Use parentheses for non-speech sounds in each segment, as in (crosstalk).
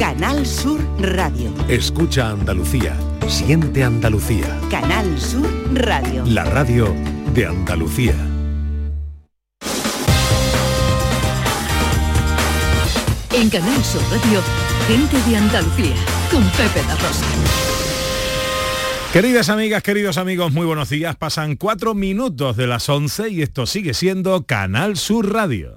Canal Sur Radio. Escucha Andalucía. Siente Andalucía. Canal Sur Radio. La radio de Andalucía. En Canal Sur Radio, gente de Andalucía, con Pepe da Rosa. Queridas amigas, queridos amigos, muy buenos días. Pasan cuatro minutos de las 11 y esto sigue siendo Canal Sur Radio.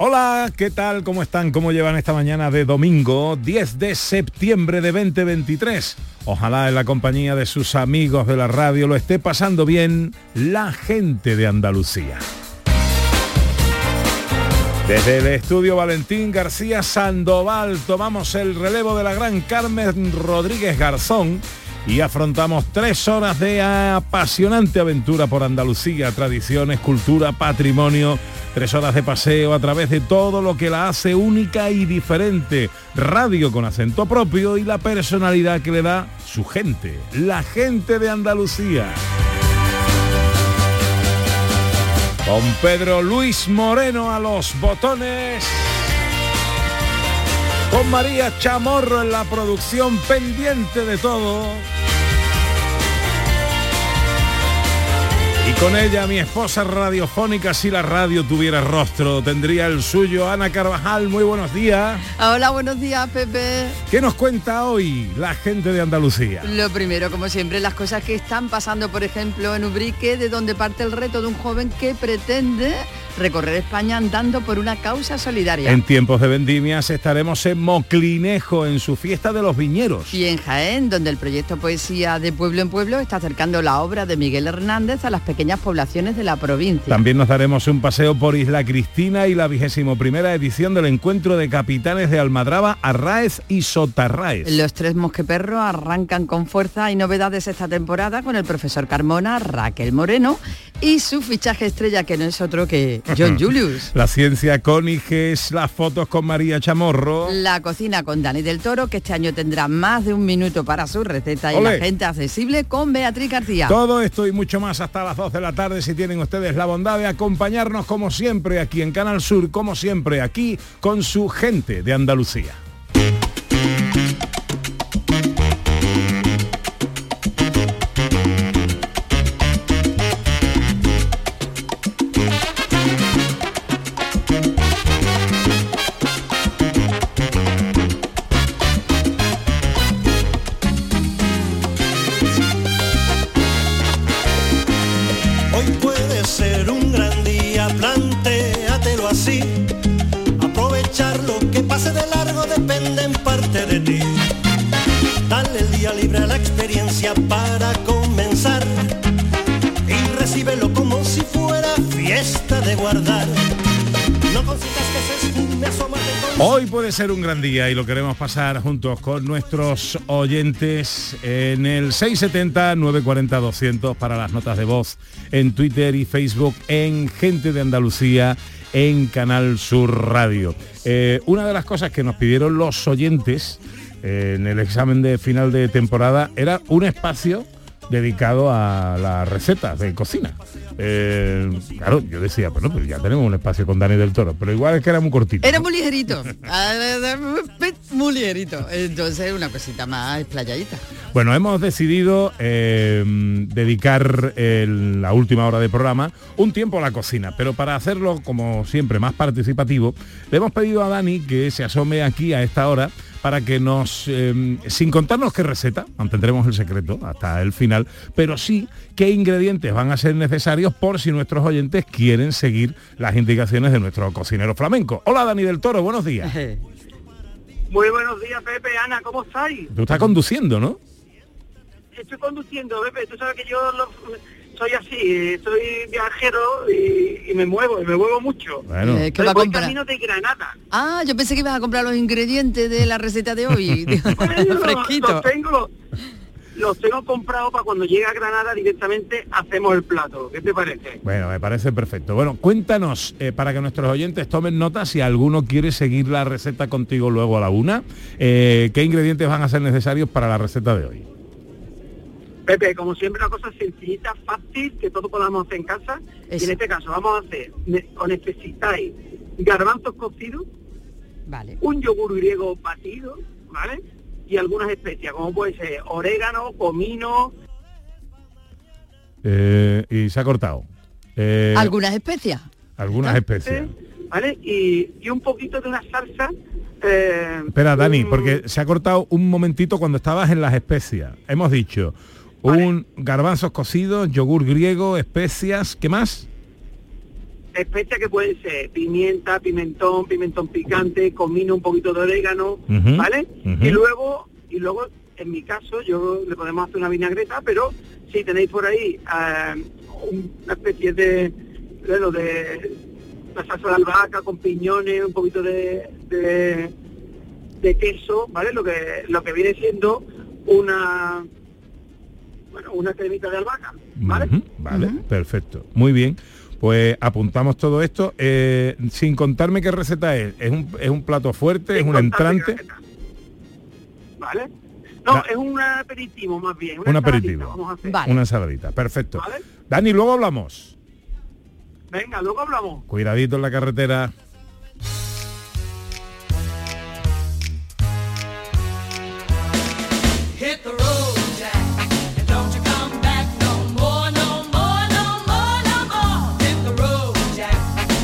Hola, ¿qué tal? ¿Cómo están? ¿Cómo llevan esta mañana de domingo 10 de septiembre de 2023? Ojalá en la compañía de sus amigos de la radio lo esté pasando bien la gente de Andalucía. Desde el estudio Valentín García Sandoval tomamos el relevo de la gran Carmen Rodríguez Garzón y afrontamos tres horas de apasionante aventura por Andalucía, tradiciones, cultura, patrimonio, tres horas de paseo a través de todo lo que la hace única y diferente, radio con acento propio y la personalidad que le da su gente, la gente de Andalucía. Con Pedro Luis Moreno a los botones. Con María Chamorro en la producción pendiente de todo. Y con ella mi esposa radiofónica, si la radio tuviera rostro, tendría el suyo. Ana Carvajal, muy buenos días. Hola, buenos días, Pepe. ¿Qué nos cuenta hoy la gente de Andalucía? Lo primero, como siempre, las cosas que están pasando, por ejemplo, en Ubrique, de donde parte el reto de un joven que pretende recorrer España andando por una causa solidaria. En tiempos de vendimias estaremos en Moclinejo, en su fiesta de los viñeros. Y en Jaén, donde el proyecto Poesía de Pueblo en Pueblo está acercando la obra de Miguel Hernández a las pequeñas poblaciones de la provincia. También nos daremos un paseo por Isla Cristina y la vigésimo primera edición del encuentro de capitanes de Almadraba, Arraez y Sotarraez. Los tres mosqueperros arrancan con fuerza y novedades esta temporada con el profesor Carmona, Raquel Moreno y su fichaje estrella que no es otro que John (laughs) Julius. La ciencia con Iges, las fotos con María Chamorro. La cocina con Dani del Toro, que este año tendrá más de un minuto para su receta y la gente accesible con Beatriz García. Todo esto y mucho más hasta las 2 de la tarde si tienen ustedes la bondad de acompañarnos como siempre aquí en Canal Sur, como siempre aquí con su gente de Andalucía. Depende en parte de ti. Dale el día libre a la experiencia para comenzar. Y recíbelo como si fuera fiesta de guardar. No consientas que se esfume, con Hoy puede ser un gran día y lo queremos pasar juntos con nuestros oyentes en el 670-940-200 para las notas de voz en Twitter y Facebook en Gente de Andalucía en Canal Sur Radio. Eh, una de las cosas que nos pidieron los oyentes eh, en el examen de final de temporada era un espacio dedicado a las recetas de cocina. Eh, claro, yo decía, bueno, pues ya tenemos un espacio con Dani del Toro, pero igual es que era muy cortito. Era muy ligerito. (laughs) muy ligerito. Entonces una cosita más explayadita. Bueno, hemos decidido eh, dedicar el- la última hora de programa un tiempo a la cocina, pero para hacerlo, como siempre, más participativo, le hemos pedido a Dani que se asome aquí a esta hora para que nos, eh, sin contarnos qué receta, mantendremos el secreto hasta el final, pero sí qué ingredientes van a ser necesarios por si nuestros oyentes quieren seguir las indicaciones de nuestro cocinero flamenco. Hola Dani del Toro, buenos días. (laughs) Muy buenos días, Pepe, Ana, ¿cómo estáis? Tú estás conduciendo, ¿no? estoy conduciendo, Pepe, tú sabes que yo lo- soy así, soy viajero y, y me muevo, y me muevo mucho. Bueno, Eh, ¿Qué va a comprar? camino de Granada. Ah, yo pensé que ibas a comprar los ingredientes de la receta de hoy. (laughs) Bueno, (laughs) Fresquito. Los tengo, los, los tengo comprados para cuando llegue a Granada directamente hacemos el plato. ¿Qué te parece? Bueno, me parece perfecto. Bueno, cuéntanos, eh, para que nuestros oyentes tomen nota, si alguno quiere seguir la receta contigo luego a la una, eh, ¿qué ingredientes van a ser necesarios para la receta de hoy? Pepe, como siempre, una cosa sencillita, fácil, que todos podamos hacer en casa. Y en este caso vamos a hacer, o necesitáis garbanzos cocidos, Vale. un yogur griego batido, ¿vale? Y algunas especias, como puede ser orégano, comino, Eh, y se ha cortado. Eh, ¿Algunas especias? algunas especias. ¿eh? ¿vale? Y, y un poquito de una salsa. eh, Espera, Dani, un- porque se ha cortado un momentito cuando estabas en las especias. Hemos dicho un garbanzos cocidos, yogur griego, especias, ¿qué más? especias que pueden ser pimienta, pimentón, pimentón picante, comino, un poquito de orégano, ¿vale? Y luego, y luego, en mi caso, yo le podemos hacer una vinagreta, pero si tenéis por ahí eh, una especie de, bueno, de la salsa de albahaca con piñones, un poquito de, de, de queso, ¿vale? Lo que lo que viene siendo una bueno, una cremita de albahaca, ¿vale? Vale, perfecto. Muy bien. Pues apuntamos todo esto. eh, sin contarme qué receta es. ¿Es un, es un plato fuerte? ¿Es un entrante? ¿Vale? No, es un aperitivo más bien. Un Una aperitivo. ensaladita Vamos a hacer. Vale. Una ensaladita. Perfecto. ¿Vale? Dani, luego hablamos. Venga, luego hablamos. Cuidadito en la carretera.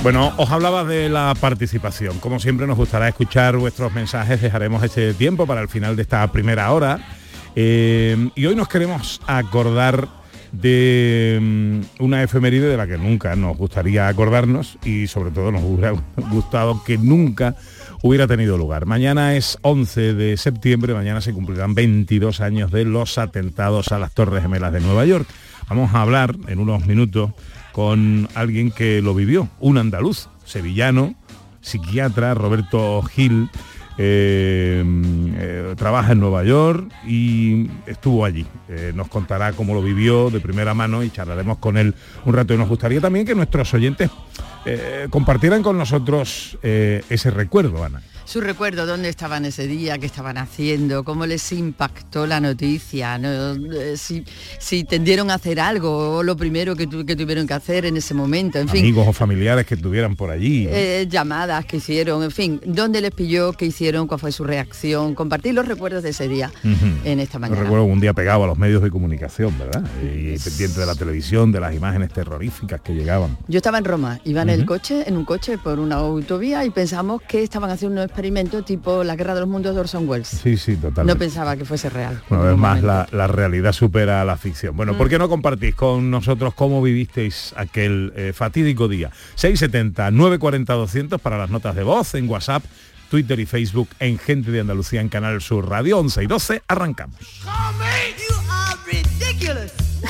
Bueno, os hablaba de la participación. Como siempre nos gustará escuchar vuestros mensajes. Dejaremos este tiempo para el final de esta primera hora. Eh, y hoy nos queremos acordar de mm, una efeméride de la que nunca nos gustaría acordarnos y sobre todo nos hubiera (laughs) gustado que nunca hubiera tenido lugar. Mañana es 11 de septiembre, mañana se cumplirán 22 años de los atentados a las Torres Gemelas de Nueva York. Vamos a hablar en unos minutos con alguien que lo vivió, un andaluz, sevillano, psiquiatra, Roberto Gil, eh, eh, trabaja en Nueva York y estuvo allí. Eh, nos contará cómo lo vivió de primera mano y charlaremos con él un rato. Y nos gustaría también que nuestros oyentes compartieran con nosotros ese recuerdo, Ana. Su recuerdo, dónde estaban ese día, qué estaban haciendo, cómo les impactó la noticia, ¿no? Eh, si, si tendieron a hacer algo o lo primero que, tu- que tuvieron que hacer en ese momento, en fin. Amigos o familiares que estuvieran por allí. ¿no? eh, llamadas que hicieron, en fin, dónde les pilló, qué hicieron, cuál fue su reacción, compartir los recuerdos de ese día en esta Yo mañana. recuerdo un día pegado a los medios de comunicación, ¿verdad? Y pendiente de la televisión, de las imágenes terroríficas que llegaban. Yo estaba en Roma, iba en el coche, en un coche por una autovía y pensamos que estaban haciendo un experimento tipo la guerra de los mundos de Orson Welles. Sí, sí, No totalmente. pensaba que fuese real. Una vez más la, la realidad supera a la ficción. Bueno, ¿por qué no compartís con nosotros cómo vivisteis aquel eh, fatídico día? 670 940 200 para las notas de voz en WhatsApp, Twitter y Facebook en Gente de Andalucía en Canal Sur Radio 11 y 12. Arrancamos.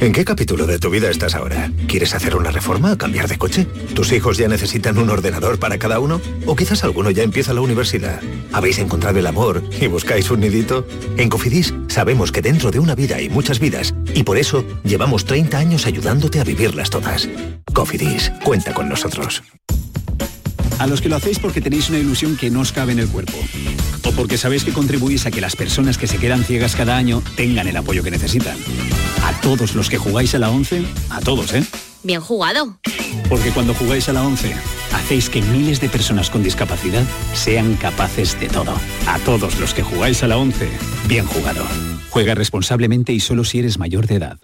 ¿En qué capítulo de tu vida estás ahora? ¿Quieres hacer una reforma o cambiar de coche? ¿Tus hijos ya necesitan un ordenador para cada uno? ¿O quizás alguno ya empieza la universidad? ¿Habéis encontrado el amor y buscáis un nidito? En Cofidis sabemos que dentro de una vida hay muchas vidas y por eso llevamos 30 años ayudándote a vivirlas todas. Cofidis, cuenta con nosotros. A los que lo hacéis porque tenéis una ilusión que no os cabe en el cuerpo. O porque sabéis que contribuís a que las personas que se quedan ciegas cada año tengan el apoyo que necesitan. A todos los que jugáis a la 11, a todos, ¿eh? Bien jugado. Porque cuando jugáis a la 11, hacéis que miles de personas con discapacidad sean capaces de todo. A todos los que jugáis a la 11, bien jugado. Juega responsablemente y solo si eres mayor de edad.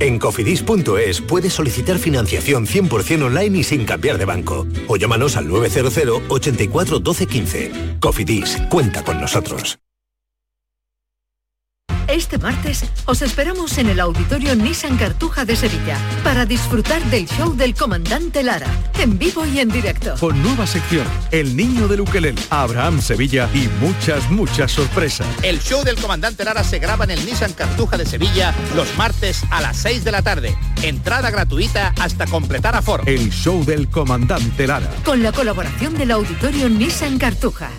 En cofidis.es puedes solicitar financiación 100% online y sin cambiar de banco. O llámanos al 900 84 12 15. Cofidis, cuenta con nosotros. Este martes os esperamos en el Auditorio Nissan Cartuja de Sevilla para disfrutar del show del comandante Lara, en vivo y en directo. Con nueva sección, El Niño del Ukelele, Abraham Sevilla y muchas, muchas sorpresas. El show del comandante Lara se graba en el Nissan Cartuja de Sevilla los martes a las 6 de la tarde. Entrada gratuita hasta completar aforo. El show del comandante Lara. Con la colaboración del Auditorio Nissan Cartuja.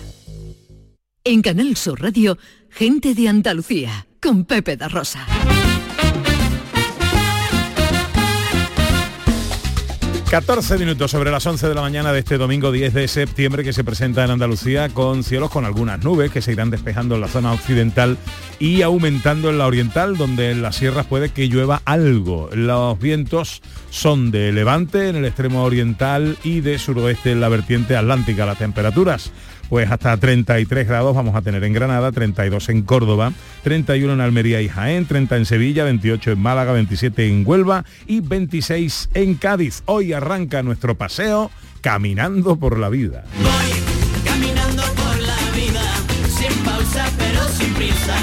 En Canal Sur Radio, gente de Andalucía, con Pepe da Rosa. 14 minutos sobre las 11 de la mañana de este domingo 10 de septiembre que se presenta en Andalucía con cielos con algunas nubes que se irán despejando en la zona occidental y aumentando en la oriental donde en las sierras puede que llueva algo. Los vientos son de levante en el extremo oriental y de suroeste en la vertiente atlántica. Las temperaturas pues hasta 33 grados vamos a tener en Granada, 32 en Córdoba, 31 en Almería y Jaén, 30 en Sevilla, 28 en Málaga, 27 en Huelva y 26 en Cádiz. Hoy arranca nuestro paseo caminando por la vida. Caminando por la vida, sin pausa pero sin prisa,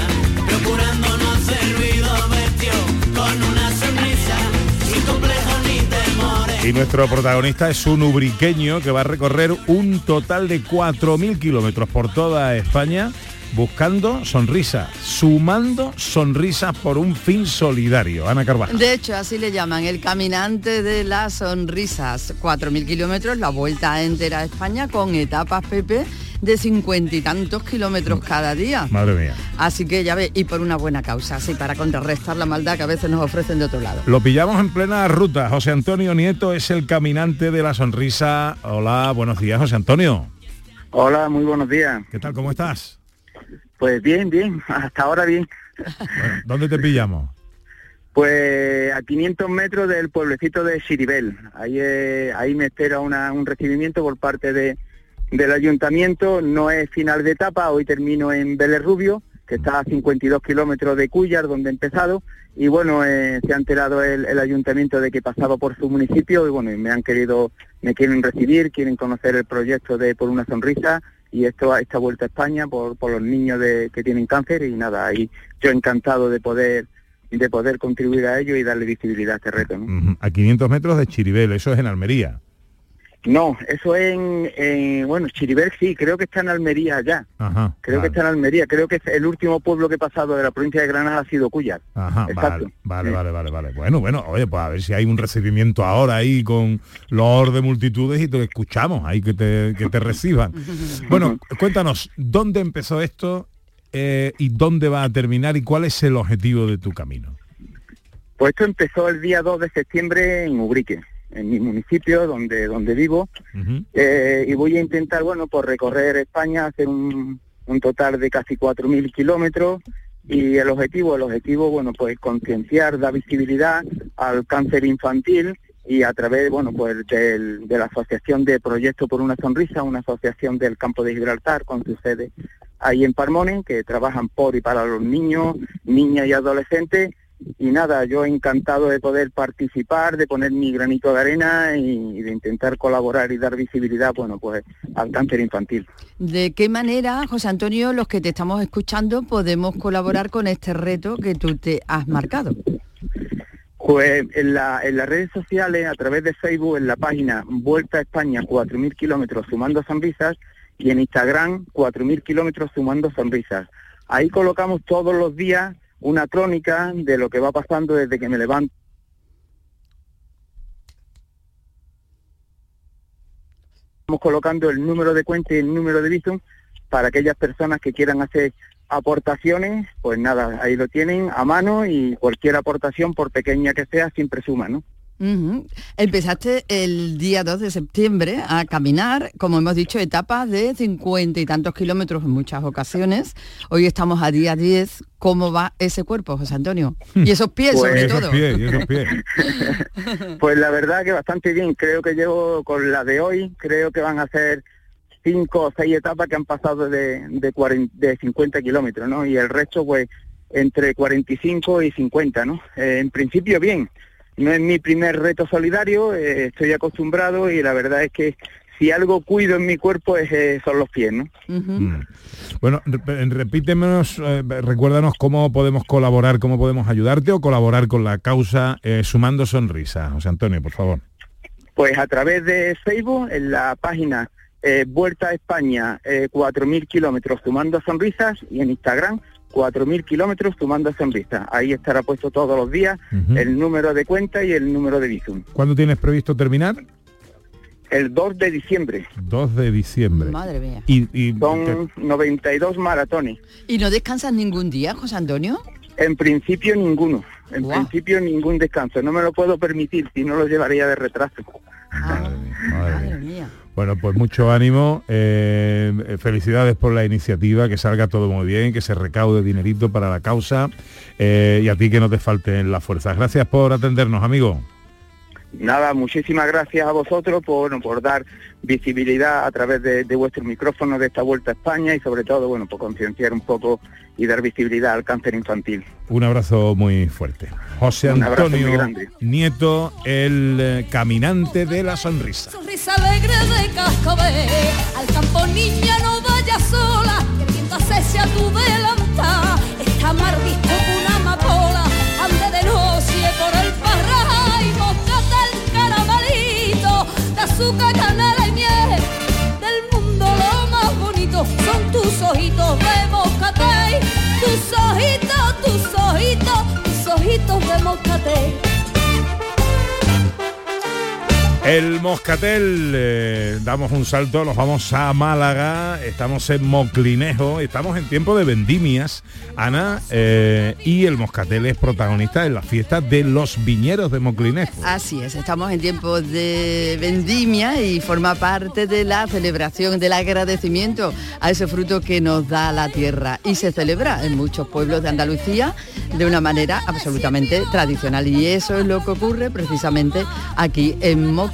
Y nuestro protagonista es un ubriqueño que va a recorrer un total de 4.000 kilómetros por toda España buscando sonrisas, sumando sonrisas por un fin solidario. Ana Carvajal. De hecho, así le llaman, el caminante de las sonrisas. 4.000 kilómetros, la vuelta entera a España con etapas, Pepe, de cincuenta y tantos kilómetros cada día. Madre mía. Así que ya ve, y por una buena causa, así para contrarrestar la maldad que a veces nos ofrecen de otro lado. Lo pillamos en plena ruta. José Antonio Nieto es el caminante de la sonrisa. Hola, buenos días, José Antonio. Hola, muy buenos días. ¿Qué tal? ¿Cómo estás? Pues bien, bien, hasta ahora bien. Bueno, ¿Dónde te pillamos? Pues a 500 metros del pueblecito de Siribel. Ahí, eh, ahí me espera una- un recibimiento por parte de, del ayuntamiento. No es final de etapa, hoy termino en Vélez Rubio, que está a 52 kilómetros de Cuyar, donde he empezado. Y bueno, eh, se ha enterado el, ayuntamiento de que pasaba por su municipio y bueno, me han querido, me quieren recibir, quieren conocer el proyecto de Por una Sonrisa y esto esta vuelta a España por, por los niños de, que tienen cáncer y nada, ahí yo encantado de poder de poder contribuir a ello y darle visibilidad a este reto. A 500 metros de Chiribel, eso es en Almería. No, eso en, en- bueno, Chiribel sí, creo que está en Almería ya. Ajá. Creo que está en Almería. Creo que es el último pueblo que he pasado de la provincia de Granada ha sido Cuyar. Ajá, Exacto. vale, vale, vale, vale, vale. Bueno, bueno, oye, pues a ver si hay un recibimiento ahora ahí con los de multitudes y te escuchamos ahí que te, que te reciban. (laughs) Bueno, cuéntanos, ¿dónde empezó esto eh, y dónde va a terminar y cuál es el objetivo de tu camino? Pues esto empezó el día 2 de septiembre en Ubrique, en mi municipio donde donde vivo. Eh, y voy a intentar, bueno, por recorrer España, hacer un, un total de casi 4.000 kilómetros. Y el objetivo, el objetivo, bueno, pues concienciar, dar visibilidad al cáncer infantil y a través, bueno, pues del- de la Asociación de Proyecto por una Sonrisa, una asociación del campo de Gibraltar con su sede ahí en Parmonen, que trabajan por y para los niños, niñas y adolescentes. Y nada, yo encantado de poder participar, de poner mi granito de arena y, de intentar colaborar y dar visibilidad, bueno, pues al cáncer infantil. ¿De qué manera, José Antonio, los que te estamos escuchando, podemos colaborar con este reto que tú te has marcado? Pues en, la- en las redes sociales, a través de Facebook, en la página Vuelta a España 4.000 kilómetros sumando sonrisas y en Instagram 4.000 kilómetros sumando sonrisas. Ahí colocamos todos los días una crónica de lo que va pasando desde que me levanto. Estamos colocando el número de cuenta y el número de Bizum para aquellas personas que quieran hacer aportaciones, pues nada, ahí lo tienen a mano y cualquier aportación, por pequeña que sea, siempre suma, ¿no? Empezaste el día 2 de septiembre a caminar, como hemos dicho, etapas de cincuenta y tantos kilómetros en muchas ocasiones. Hoy estamos a día 10. ¿Cómo va ese cuerpo, José Antonio? Y esos pies, Pues- sobre todo. pies, y esos pies. (laughs) Pues la verdad que bastante bien, creo que llevo con la de hoy, creo que van a ser cinco o seis etapas que han pasado de, de, 40 de 50 kilómetros, ¿no? Y el resto, pues, entre 45 y 50, ¿no? Eh, en principio bien, no es mi primer reto solidario, eh, estoy acostumbrado y la verdad es que si algo cuido en mi cuerpo es, eh, son los pies, ¿no? Mm. Bueno, re- repítemenos, eh, recuérdanos cómo podemos colaborar, cómo podemos ayudarte o colaborar con la causa eh, Sumando Sonrisas. José Antonio, por favor. Pues a través de Facebook, en la página eh, Vuelta a España, eh, 4.000 kilómetros sumando sonrisas y en Instagram 4.000 kilómetros sumando sonrisas. Ahí estará puesto todos los días el número de cuenta y el número de Bizum. ¿Cuándo tienes previsto terminar? El 2 de diciembre. 2 de diciembre. Madre mía. Y, y- Son 92 maratones. ¿Y no descansas ningún día, José Antonio? En principio ninguno. En principio ningún descanso. No me lo puedo permitir, si no lo llevaría de retraso. Madre mía. Bueno, pues mucho ánimo, eh, felicidades por la iniciativa, que salga todo muy bien, que se recaude dinerito para la causa eh, y a ti que no te falten las fuerzas. Gracias por atendernos, amigo. Nada, muchísimas gracias a vosotros por, bueno, por dar visibilidad a través de, de vuestro micrófono de esta Vuelta a España y sobre todo, bueno, por concienciar un poco y dar visibilidad al cáncer infantil. Un abrazo muy fuerte. José Antonio. Nieto, el eh, caminante de la sonrisa. Sonrisa alegre de cascabel, al campo niña no vaya sola, que el viento acecha tu delantal, está más visto azúcar, canela y miel, del mundo lo más bonito son tus ojitos de moscatel, tus ojitos, tus ojitos, tus ojitos de moscatel. El Moscatel, eh, damos un salto, nos vamos a Málaga, estamos en Moclinejo, estamos en tiempo de vendimias, Ana, eh, y el Moscatel es protagonista en la fiesta de los viñeros de Moclinejo. Así es, estamos en tiempo de vendimia y forma parte de la celebración, del agradecimiento a ese fruto que nos da la tierra. Y se celebra en muchos pueblos de Andalucía de una manera absolutamente tradicional. Y eso es lo que ocurre precisamente aquí en Moclinejo,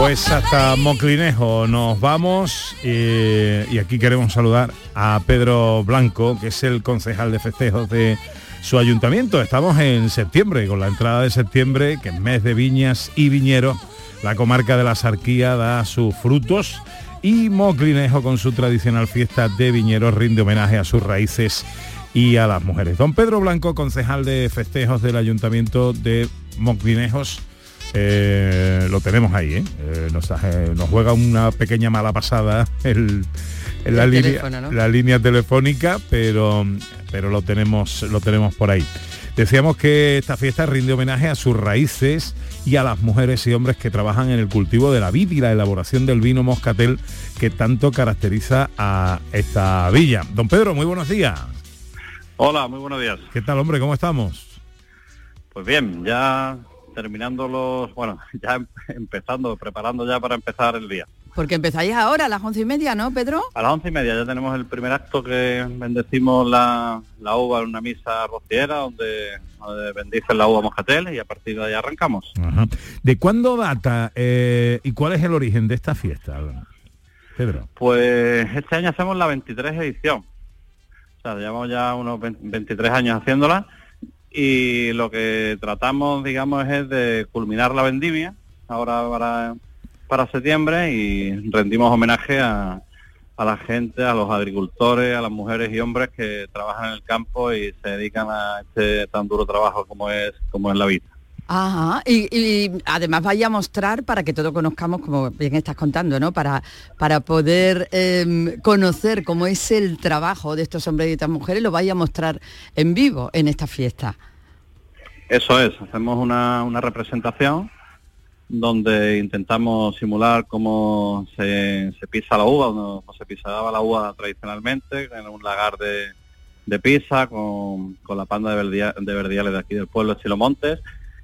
Pues hasta Moclinejo nos vamos eh, y aquí queremos saludar a Pedro Blanco, que es el concejal de festejos de su ayuntamiento. Estamos en septiembre, con la entrada de septiembre, que es mes de viñas y viñeros, la comarca de la Sarquía da sus frutos y Moclinejo con su tradicional fiesta de viñeros rinde homenaje a sus raíces y a las mujeres. Don Pedro Blanco, concejal de festejos del ayuntamiento de Moclinejos, eh, lo tenemos ahí, ¿eh? Eh, nos, eh, nos juega una pequeña mala pasada el, en la, línea, teléfono, ¿no? la línea telefónica, pero, pero lo, tenemos, lo tenemos por ahí. Decíamos que esta fiesta rinde homenaje a sus raíces y a las mujeres y hombres que trabajan en el cultivo de la vid y la elaboración del vino moscatel que tanto caracteriza a esta villa. Don Pedro, muy buenos días. Hola, muy buenos días. ¿Qué tal, hombre? ¿Cómo estamos? Pues bien, ya terminando los, bueno, (laughs) ya em- empezando, preparando ya para empezar el día. Porque empezáis ahora a las once y media, ¿no, Pedro? A las once y media ya tenemos el primer acto que bendecimos la, la uva en una misa rociera donde, donde bendicen la uva moscatel y a partir de ahí arrancamos. Ajá. ¿De cuándo data eh, y cuál es el origen de esta fiesta, Pedro? Pues este año hacemos la 23 edición. O sea, llevamos ya unos 20 23 años haciéndola y lo que tratamos, digamos, es de culminar la vendimia ahora para, para septiembre y rendimos homenaje a, a la gente, a los agricultores, a las mujeres y hombres que trabajan en el campo y se dedican a este tan duro trabajo como es, como es la vida. Ajá, y, además vaya a mostrar para que todos conozcamos, como bien estás contando, ¿no? Para, para poder em, conocer cómo es el trabajo de estos hombres y estas mujeres, lo vaya a mostrar en vivo en esta fiesta. Eso es, hacemos una, una representación donde intentamos simular cómo se, se pisa la uva, no, se pisaba la uva tradicionalmente, en un lagar de, de pisa con, con la panda de, verdia- de verdiales de aquí del pueblo de Silomontes,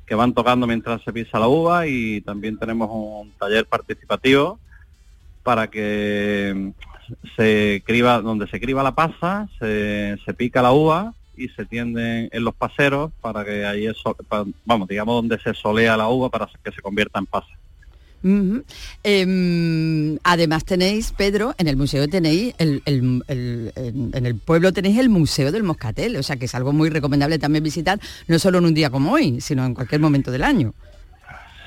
que van tocando mientras se pisa la uva y también tenemos un taller participativo para que se criba, donde se criba la pasa, se, pica la uva y se tiende en los paseros para que ahí es, so- pa- vamos, digamos donde se solea la uva para que se convierta en pasa. Em, además tenéis, Pedro, en el museo tenéis, el, en, el pueblo tenéis el Museo del Moscatel, o sea que es algo muy recomendable también visitar, no solo en un día como hoy, sino en cualquier momento del año.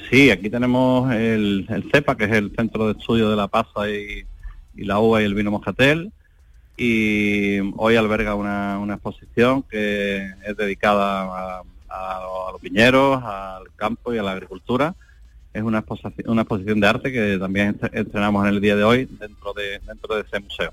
Sí, aquí tenemos el, el CEPA, que es el Centro de Estudio de la Pasa y, la Uva y el Vino Moscatel, y hoy alberga una, exposición que es dedicada a los viñeros, al campo y a la agricultura. Es una exposición, una exposición de arte que también est- estrenamos en el día de hoy dentro de, dentro de ese museo.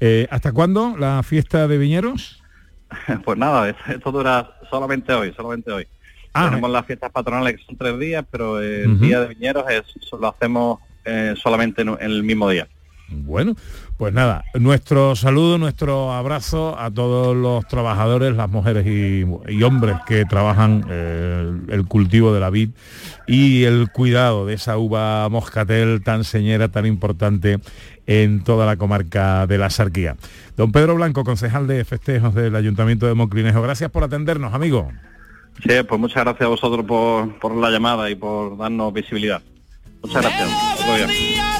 Eh, ¿Hasta cuándo la fiesta de viñeros? (laughs) Pues nada, esto, dura solamente hoy, solamente hoy. Ah, Tenemos las fiestas patronales que son tres días, pero el día de viñeros es, lo hacemos eh, solamente en, en el mismo día. Bueno, pues nada, nuestro saludo, nuestro abrazo a todos los trabajadores, las mujeres y, hombres que trabajan eh, el cultivo de la vid y el cuidado de esa uva moscatel tan señera, tan importante en toda la comarca de la Sarquía. Don Pedro Blanco, concejal de festejos del Ayuntamiento de Monclinejo, gracias por atendernos, amigo. Sí, pues muchas gracias a vosotros por, por la llamada y por darnos visibilidad. Muchas gracias.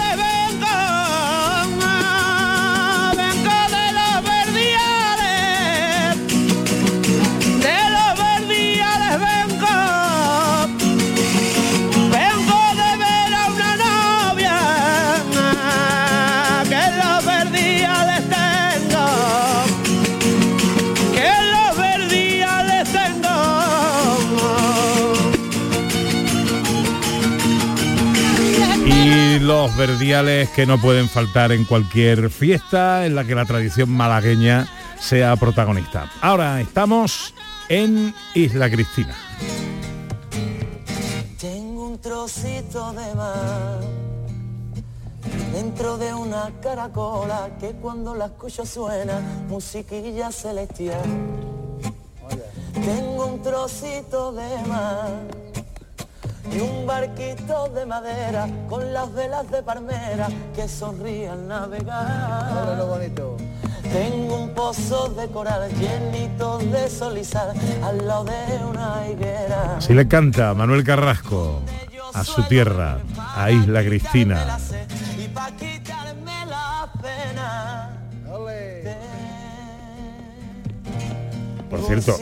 Verdiales que no pueden faltar en cualquier fiesta en la que la tradición malagueña sea protagonista. Ahora estamos en Isla Cristina. Tengo un trocito de mar dentro de una caracola que cuando la escucho suena musiquilla celestial. Tengo un trocito de mar y un barquito de madera con las velas de palmera que sonríe al navegar. Tengo un pozo de coral llenito de sol y sal al lado de una higuera. Así le canta Manuel Carrasco a su tierra, a Isla Cristina. y Por cierto,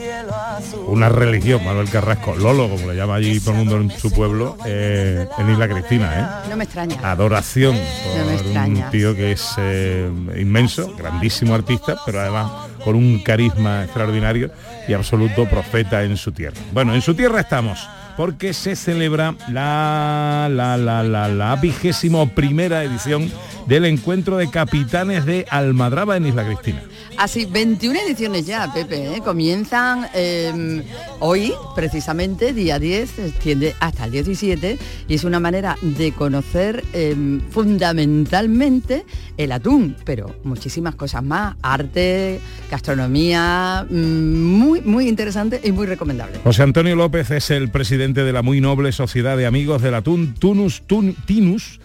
una religión, Manuel Carrasco, Lolo, como le llama allí todo el mundo en su pueblo, eh, en Isla Cristina, ¿eh? No me extraña. adoración No por un tío que es eh, inmenso, grandísimo artista, pero además con un carisma extraordinario y absoluto profeta en su tierra. Bueno, en su tierra estamos, porque se celebra la, la, la, la, la vigésimo primera edición del encuentro de capitanes de Almadraba en Isla Cristina. Así, 21 ediciones ya, Pepe, ¿eh? comienzan eh, hoy, precisamente, día 10, se extiende hasta el 17, y es una manera de conocer eh, fundamentalmente el atún, pero muchísimas cosas más, arte, gastronomía, mm, muy, muy interesante y muy recomendable. José Antonio López es el presidente de la muy noble Sociedad de Amigos del Atún Tunus Tun- Tinus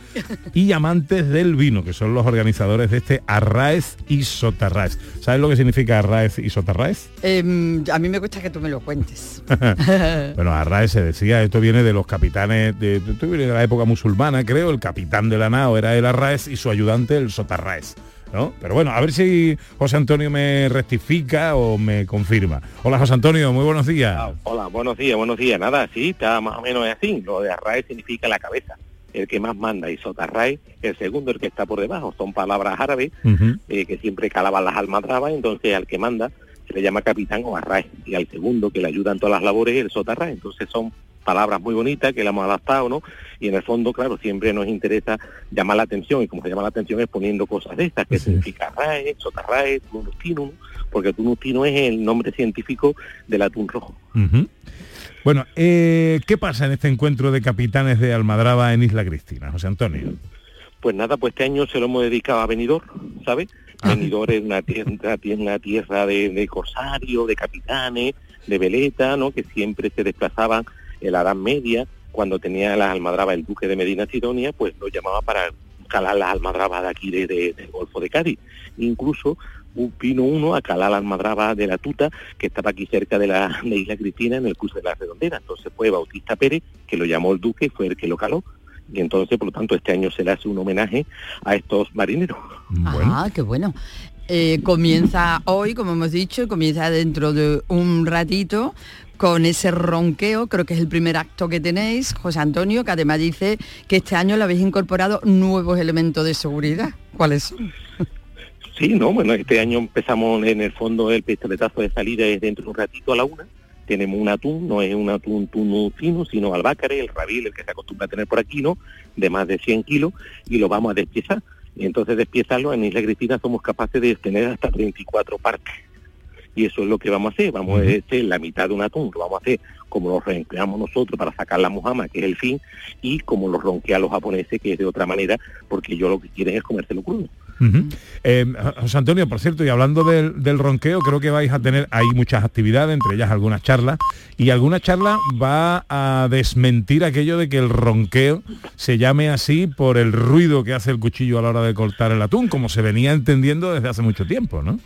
y amantes del vino, que son los organizadores de este Arraez y Sotarraez. ¿Sabes lo que significa Arraez y Sotarraez? Em, a mí me gusta que tú me lo cuentes. (laughs) (laughs) bueno, Arraez se decía, esto viene de los capitanes, de, esto viene de la época musulmana, creo, el capitán de la nao era el Arraez y su ayudante el Sotarraez. ¿no? Pero bueno, a ver si José Antonio me rectifica o me confirma. Hola José Antonio, muy buenos días. Hola, buenos días, buenos días. Nada, sí, está más o menos así. Lo de arrae significa la cabeza, el que más manda, y sotarrae, el segundo, el que está por debajo. Son palabras árabes eh, que siempre calaban las almadrabas, entonces al que manda se le llama capitán o arrae, y al segundo, que le ayuda en todas las labores, el sotarrae. Entonces son palabras muy bonitas que le hemos adaptado, ¿no? Y en el fondo, claro, siempre nos interesa llamar la atención, y como se llama la atención es poniendo cosas de estas, que significa RAE, sotarrae, tunustinum, porque tunustino es el nombre científico del atún rojo. Bueno, eh, ¿qué pasa en este encuentro de capitanes de Almadraba en Isla Cristina, José Antonio? Pues nada, pues este año se lo hemos dedicado a Benidorm, ¿sabes? Benidorm es una tierra, una tierra de, de corsarios, de capitanes, de veleta, ¿no? Que siempre se desplazaban en la Edad Media, cuando tenía las almadrabas el duque de Medina Sidonia, pues lo llamaba para calar las almadrabas de aquí de- de- del Golfo de Cádiz. Incluso vino uno a calar la almadraba de la Tuta, que estaba aquí cerca de la de Isla Cristina, en el cruce de la Redondera. Entonces fue Bautista Pérez, que lo llamó el duque, y fue el que lo caló. Y entonces, por lo tanto, este año se le hace un homenaje a estos marineros. Ah, qué bueno. Eh, comienza hoy, como hemos dicho, comienza dentro de un ratito con ese ronqueo, creo que es el primer acto que tenéis, José Antonio, que además dice que este año le habéis incorporado nuevos elementos de seguridad. ¿Cuáles son? (laughs) Sí, no, bueno, este año empezamos en el fondo el pistoletazo de salida es dentro de un ratito a la una. Tenemos un atún, no es un atún tuno fino, sino albácare, el rabil, el que se acostumbra a tener por aquí, ¿no? De más de 100 kilos, y lo vamos a despiezar. Y entonces despiezarlo en Isla Cristina somos capaces de tener hasta 34 partes. Y eso es lo que vamos a hacer, vamos a hacer la mitad de un atún, lo vamos a hacer como lo ronqueamos nosotros para sacar la mojama, que es el fin, y como lo ronquean los japoneses, que es de otra manera, porque ellos lo que quieren es comérselo crudo. Eh, José Antonio, por cierto, y hablando del, del ronqueo, creo que vais a tener, hay muchas actividades, entre ellas algunas charlas, y alguna charla va a desmentir aquello de que el ronqueo se llame así por el ruido que hace el cuchillo a la hora de cortar el atún, como se venía entendiendo desde hace mucho tiempo, ¿no?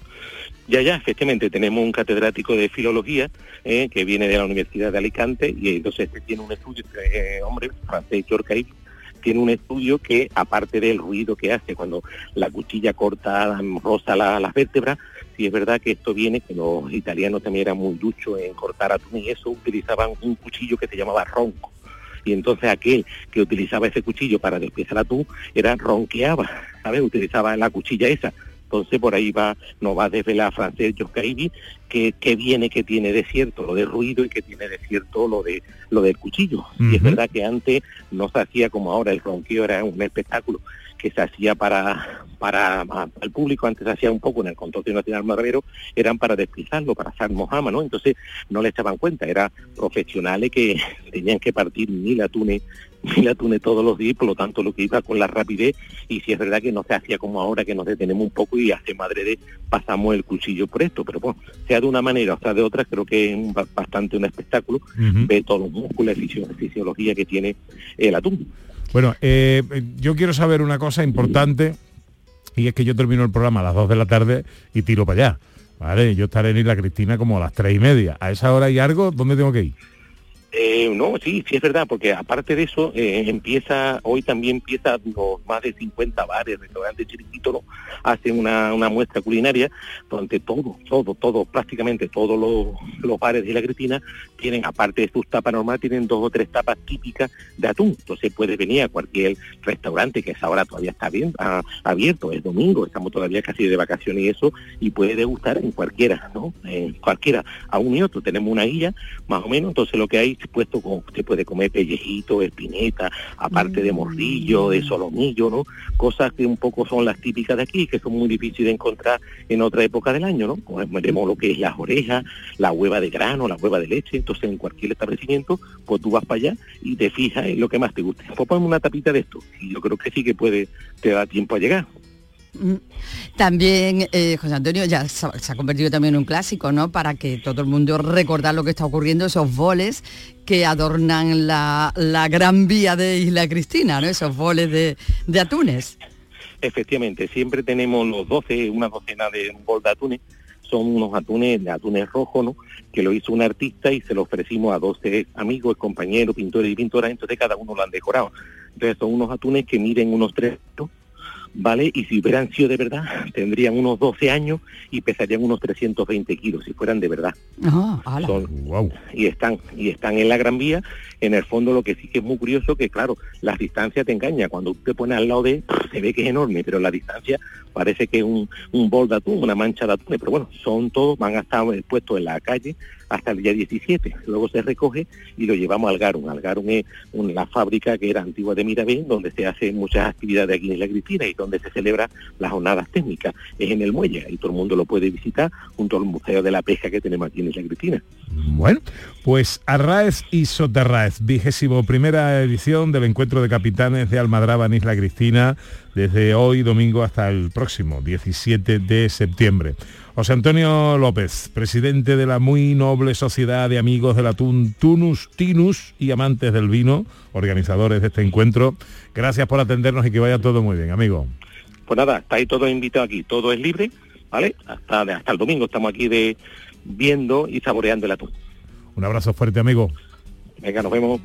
Ya, ya, efectivamente, tenemos un catedrático de filología eh, que viene de la Universidad de Alicante y entonces este tiene un estudio, eh, hombre, francés, Yorkay, tiene un estudio que, aparte del ruido que hace cuando la cuchilla corta, roza la- las vértebras, sí es verdad que esto viene, que los italianos también eran muy duchos en cortar atún y eso, utilizaban un cuchillo que se llamaba ronco. Y entonces aquel que utilizaba ese cuchillo para despiezar atún era ronqueaba, ¿sabes? Utilizaba la cuchilla esa. Entonces por ahí va, nos va a desvelar francés Joscaibi que, que viene, que tiene de cierto lo de ruido y que tiene de cierto lo de lo del cuchillo. Y es verdad que antes no se hacía como ahora, el ronqueo era un espectáculo que se hacía para para, para el público, antes se hacía un poco en el Consorcio Nacional Madrero, eran para deslizarlo, para hacer mojama, ¿no? Entonces no le echaban cuenta, eran profesionales que tenían que partir mil atunes mil atunes todos los días, y por lo tanto lo que iba con la rapidez, y si es verdad que no se hacía como ahora, que nos detenemos un poco y hace madre de pasamos el cuchillo por esto, pero bueno, sea de una manera o sea de otra, creo que es un ba- bastante un espectáculo, ve todos los músculos, la fisio- fisiología que tiene el atún. Bueno, eh, yo quiero saber una cosa importante y es que yo termino el programa a las 2 de la tarde y tiro para allá. Vale, yo estaré en Isla Cristina como a las tres y media. A esa hora y algo, ¿dónde tengo que ir? Eh, no, sí, sí es verdad, porque aparte de eso, eh, empieza, hoy también empieza los más de 50 bares, restaurantes ¿no? hacen una, una muestra culinaria donde todo, todo, todo, prácticamente todos los, los bares de la Cristina tienen, aparte de sus tapas normales, tienen dos o tres tapas típicas de atún. Entonces puedes venir a cualquier restaurante que a esa hora todavía está bien, ah, abierto, es domingo, estamos todavía casi de vacaciones y eso, y puedes degustar en cualquiera, ¿no? En cualquiera, a uno y otro. Tenemos una guía, más o menos, entonces lo que hay puesto con, se puede comer pellejito, espineta, aparte de morrillo, de solomillo, ¿no? Cosas que un poco son las típicas de aquí, que son muy difíciles de encontrar en otra época del año, ¿no? Veremos lo que es las orejas, la hueva de grano, la hueva de leche, entonces en cualquier establecimiento, pues tú vas para allá y te fijas en lo que más te guste. Pues ponme una tapita de esto, y yo creo que sí que puede, te da tiempo a llegar. (laughs) También, eh, José Antonio, ya se ha- convertido también en un clásico, ¿no? Para que todo el mundo recordar lo que está ocurriendo, esos boles que adornan la, la gran vía de Isla Cristina, ¿no? Esos boles de, atunes. Efectivamente, siempre tenemos los 12, una docena de un bol de atunes, son unos atunes, de atunes rojos, ¿no? Que lo hizo un artista y se lo ofrecimos a 12 amigos, compañeros, pintores y pintoras, entonces cada uno lo han decorado. Entonces son unos atunes que miden unos 3 ¿vale? Y si hubieran sido de verdad, tendrían unos 12 años y pesarían unos 320 kilos, si fueran de verdad. Ah. Son- y están y están en la Gran Vía en el fondo lo que sí que es muy curioso que claro las distancias te engañan cuando tú te pones al lado de se ve que es enorme pero la distancia parece que es un, un bol de atún una mancha de atún pero bueno son todos van a estar puestos en la calle hasta el día 17. Luego se recoge y lo llevamos al Garum. Al Garum es una fábrica que era antigua de Mirabé, donde se hacen muchas actividades aquí en la Cristina y donde se celebran las jornadas técnicas. Es en el muelle y todo el mundo lo puede visitar junto al Museo de la Pesca que tenemos aquí en Isla Cristina. Bueno, pues Arraez y Soterraez, vigésimo primera edición del encuentro de capitanes de Almadraba en Isla Cristina, desde hoy domingo hasta el próximo 17 de septiembre. José Antonio López, presidente de la muy noble Sociedad de Amigos del Atún Tunus Tinus y amantes del vino, organizadores de este encuentro. Gracias por atendernos y que vaya todo muy bien, amigo. Pues nada, estáis todos invitados aquí, todo es libre, ¿vale? Hasta, hasta el domingo estamos aquí de viendo y saboreando el atún. Un abrazo fuerte, amigo. Venga, nos vemos.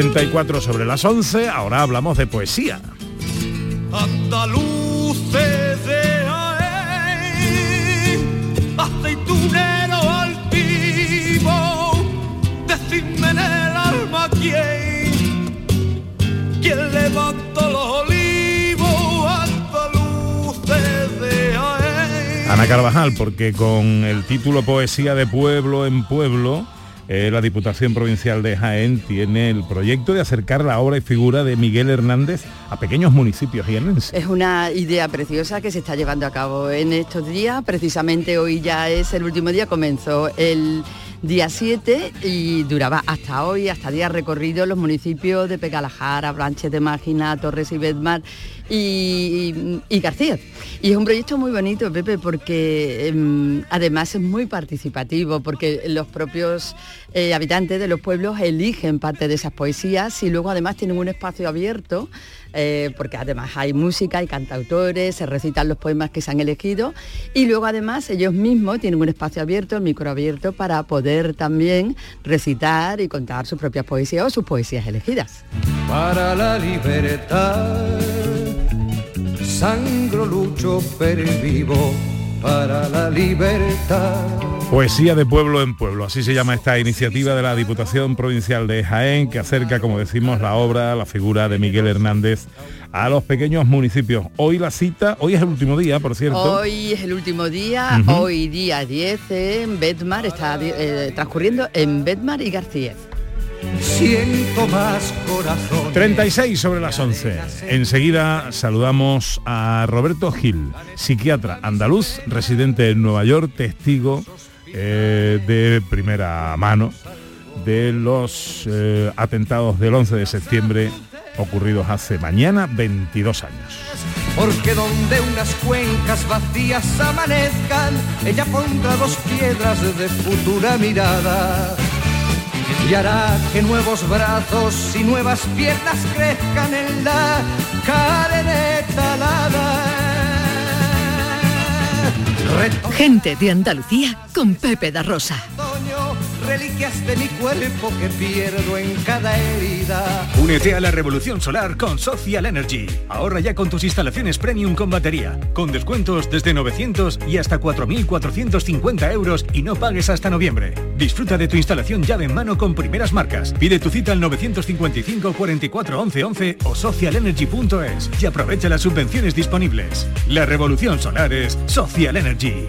34 sobre las 11, ahora hablamos de poesía. Andaluces de Jaén, aceitunero altivo, decidme en el alma quién, quién levantó los olivos, andaluces de Jaén. Ana Carvajal, porque con el título Poesía de Pueblo en Pueblo, eh, la Diputación Provincial de Jaén tiene el proyecto de acercar la obra y figura de Miguel Hernández a pequeños municipios jienenses. Es una idea preciosa que se está llevando a cabo en estos días. Precisamente hoy ya es el último día, comenzó el día 7 y duraba hasta hoy, hasta día recorrido los municipios de Pecalajara, Branches de Mágina, Torres y Bedmar y, y García. Y es un proyecto muy bonito, Pepe, porque em, además es muy participativo, porque los propios eh, habitantes de los pueblos eligen parte de esas poesías y luego además tienen un espacio abierto, eh, porque además hay música, hay cantautores, se recitan los poemas que se han elegido y luego además ellos mismos tienen un espacio abierto, el micro abierto, para poder también recitar y contar sus propias poesías o sus poesías elegidas. Para la libertad, sangro lucho vivo para la libertad. Poesía de pueblo en pueblo, así se llama esta iniciativa de la Diputación Provincial de Jaén, que acerca, como decimos, la obra, la figura de Miguel Hernández a los pequeños municipios. Hoy la cita, hoy es el último día, por cierto. Hoy es el último día, hoy día 10 en Bedmar, está eh, transcurriendo en Bedmar y García. Siento más corazón. 36 sobre las 11. Enseguida saludamos a Roberto Gil, psiquiatra andaluz, residente en Nueva York, testigo eh, de primera mano de los eh, atentados del 11 de septiembre ocurridos hace mañana 22 años. Porque donde unas cuencas vacías amanezcan, ella pondrá dos piedras de futura mirada. Y hará que nuevos brazos y nuevas piernas crezcan en la carne talada. Gente de Andalucía con Pepe da Rosa. Reliquias de mi cuerpo que pierdo en cada herida. Únete a la revolución solar con Social Energy. Ahorra ya con tus instalaciones premium con batería, con descuentos desde 900 y hasta 4.450 euros y no pagues hasta noviembre. Disfruta de tu instalación llave en mano con primeras marcas. Pide tu cita al 955 44 11 11 o socialenergy.es y aprovecha las subvenciones disponibles. La revolución solar es Social Energy.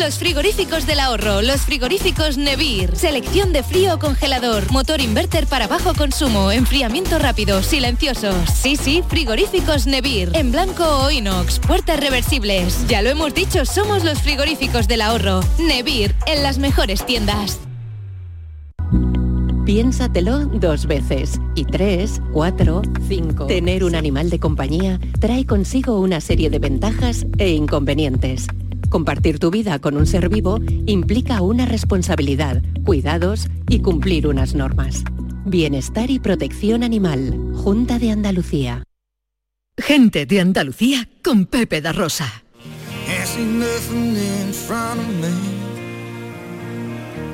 Los frigoríficos del ahorro, los frigoríficos Nevir. Selección de frío congelador, motor inverter para bajo consumo, enfriamiento rápido, silenciosos. Sí, sí, frigoríficos Nevir. En blanco o inox, puertas reversibles. Ya lo hemos dicho, somos los frigoríficos del ahorro. Nevir, en las mejores tiendas. Piénsatelo dos veces. Y tres, cuatro, cinco. Tener un animal de compañía trae consigo una serie de ventajas e inconvenientes. Compartir tu vida con un ser vivo implica una responsabilidad, cuidados y cumplir unas normas. Bienestar y protección animal. Junta de Andalucía. Gente de Andalucía con Pepe da Rosa. Can't see nothing in front of me.